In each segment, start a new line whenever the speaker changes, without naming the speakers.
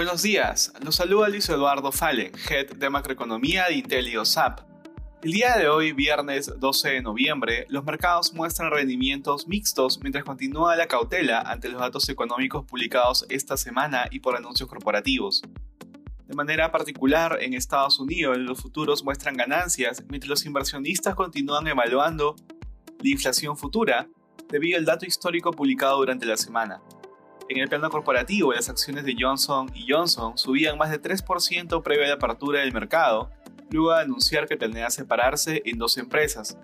Buenos días, los saluda Luis Eduardo Fallen, Head de Macroeconomía de IntelioSAP. El día de hoy, viernes 12 de noviembre, los mercados muestran rendimientos mixtos mientras continúa la cautela ante los datos económicos publicados esta semana y por anuncios corporativos. De manera particular, en Estados Unidos los futuros muestran ganancias mientras los inversionistas continúan evaluando la inflación futura debido al dato histórico publicado durante la semana. En el plano corporativo, las acciones de Johnson Johnson subían más de 3% previo a la apertura del mercado, luego de anunciar que planea separarse en dos empresas.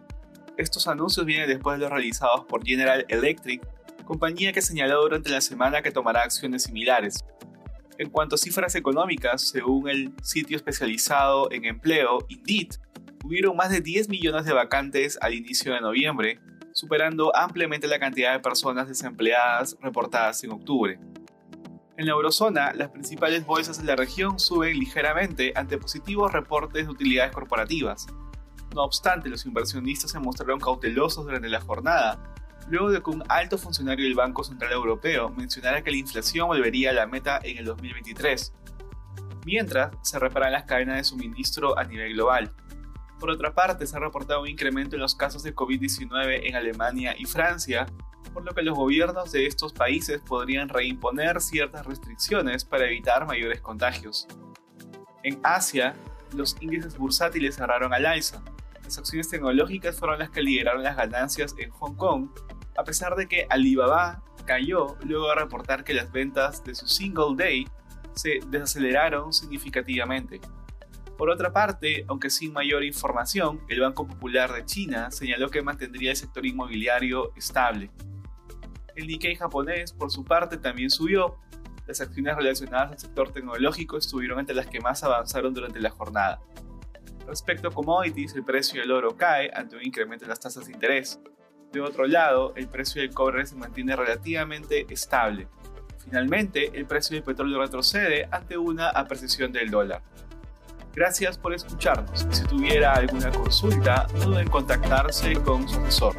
Estos anuncios vienen después de los realizados por General Electric, compañía que señaló durante la semana que tomará acciones similares. En cuanto a cifras económicas, según el sitio especializado en empleo, Indeed, hubieron más de 10 millones de vacantes al inicio de noviembre, superando ampliamente la cantidad de personas desempleadas reportadas en octubre. En la eurozona, las principales bolsas de la región suben ligeramente ante positivos reportes de utilidades corporativas. No obstante, los inversionistas se mostraron cautelosos durante la jornada, luego de que un alto funcionario del Banco Central Europeo mencionara que la inflación volvería a la meta en el 2023, mientras se reparan las cadenas de suministro a nivel global. Por otra parte, se ha reportado un incremento en los casos de COVID-19 en Alemania y Francia, por lo que los gobiernos de estos países podrían reimponer ciertas restricciones para evitar mayores contagios. En Asia, los índices bursátiles cerraron al alza. Las acciones tecnológicas fueron las que lideraron las ganancias en Hong Kong, a pesar de que Alibaba cayó luego de reportar que las ventas de su single day se desaceleraron significativamente. Por otra parte, aunque sin mayor información, el Banco Popular de China señaló que mantendría el sector inmobiliario estable. El Nikkei japonés, por su parte, también subió. Las acciones relacionadas al sector tecnológico estuvieron entre las que más avanzaron durante la jornada. Respecto a commodities, el precio del oro cae ante un incremento en las tasas de interés. De otro lado, el precio del cobre se mantiene relativamente estable. Finalmente, el precio del petróleo retrocede ante una apreciación del dólar. Gracias por escucharnos. Si tuviera alguna consulta, no duden en contactarse con su asesor.